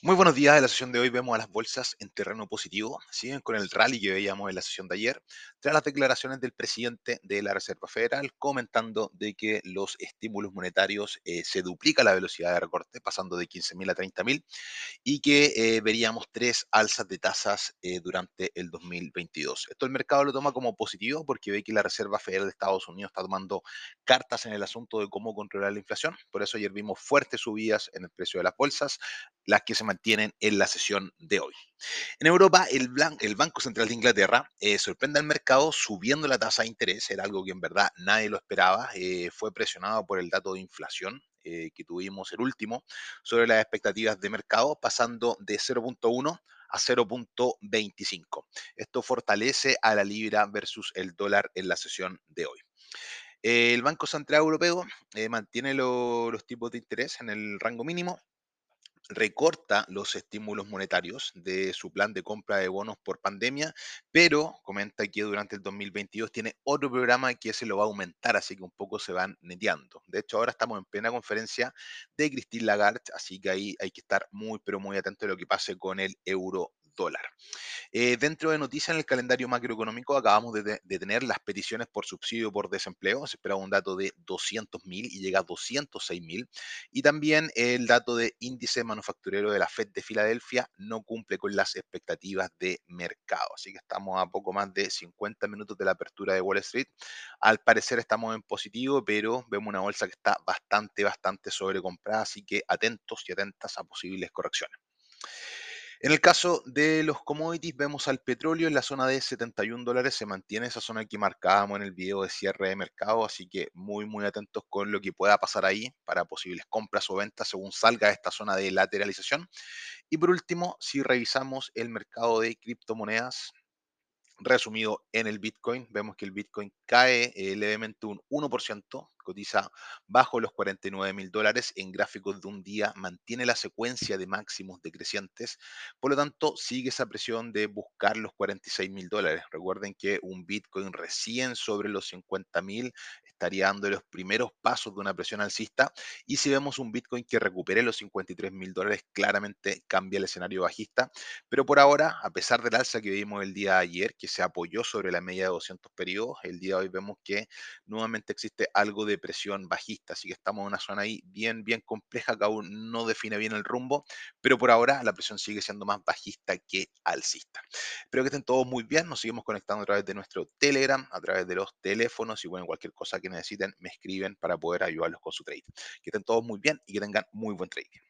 Muy buenos días. En la sesión de hoy vemos a las bolsas en terreno positivo. Siguen con el rally que veíamos en la sesión de ayer, tras las declaraciones del presidente de la Reserva Federal comentando de que los estímulos monetarios eh, se duplica la velocidad de recorte, pasando de 15.000 a 30.000, y que eh, veríamos tres alzas de tasas eh, durante el 2022. Esto el mercado lo toma como positivo porque ve que la Reserva Federal de Estados Unidos está tomando cartas en el asunto de cómo controlar la inflación. Por eso ayer vimos fuertes subidas en el precio de las bolsas, las que se mantienen en la sesión de hoy. En Europa, el, Banco Central de Inglaterra eh, sorprende al mercado subiendo la tasa de interés, era algo que en verdad nadie lo esperaba, eh, fue presionado por el dato de inflación eh, que tuvimos el último sobre las expectativas de mercado, pasando de 0.1 a 0.25. Esto fortalece a la libra versus el dólar en la sesión de hoy. El Banco Central Europeo mantiene los tipos de interés en el rango mínimo, recorta los estímulos monetarios de su plan de compra de bonos por pandemia, pero comenta que durante el 2022 tiene otro programa que se lo va a aumentar, así que un poco se van neteando. De hecho, ahora estamos en plena conferencia de Christine Lagarde, así que ahí hay que estar muy, pero muy atento a lo que pase con el euro dólar. Eh, dentro de noticias en el calendario macroeconómico acabamos de, tener las peticiones por subsidio por desempleo, se esperaba un dato de 200.000 y llega a 206.000. Y también el dato de índice manufacturero de la Fed de Filadelfia no cumple con las expectativas de mercado. Así que estamos a poco más de 50 minutos de la apertura de Wall Street. Al parecer estamos en positivo, pero vemos una bolsa que está bastante, bastante sobrecomprada, así que atentos y atentas a posibles correcciones. En el caso de los commodities, vemos al petróleo en la zona de 71 dólares, se mantiene esa zona que marcábamos en el video de cierre de mercado, así que muy, muy atentos con lo que pueda pasar ahí para posibles compras o ventas según salga esta zona de lateralización. Y por último, si revisamos el mercado de criptomonedas, resumido en el Bitcoin, vemos que el Bitcoin cae eh, levemente un 1%, cotiza bajo los 49 mil dólares en gráficos de un día, mantiene la secuencia de máximos decrecientes, por lo tanto sigue esa presión de buscar los 46 mil dólares. Recuerden que un Bitcoin recién sobre los 50 mil estaría dando los primeros pasos de una presión alcista y si vemos un Bitcoin que recupere los 53 mil dólares, claramente cambia el escenario bajista, pero por ahora, a pesar del alza que vimos el día de ayer, que se apoyó sobre la media de 200 periodos, el día de hoy vemos que nuevamente existe algo de presión bajista, así que estamos en una zona ahí bien, bien compleja que aún no define bien el rumbo, pero por ahora la presión sigue siendo más bajista que alcista. Espero que estén todos muy bien, nos seguimos conectando a través de nuestro Telegram, a través de los teléfonos y bueno, cualquier cosa que necesiten me escriben para poder ayudarlos con su trade. Que estén todos muy bien y que tengan muy buen trading.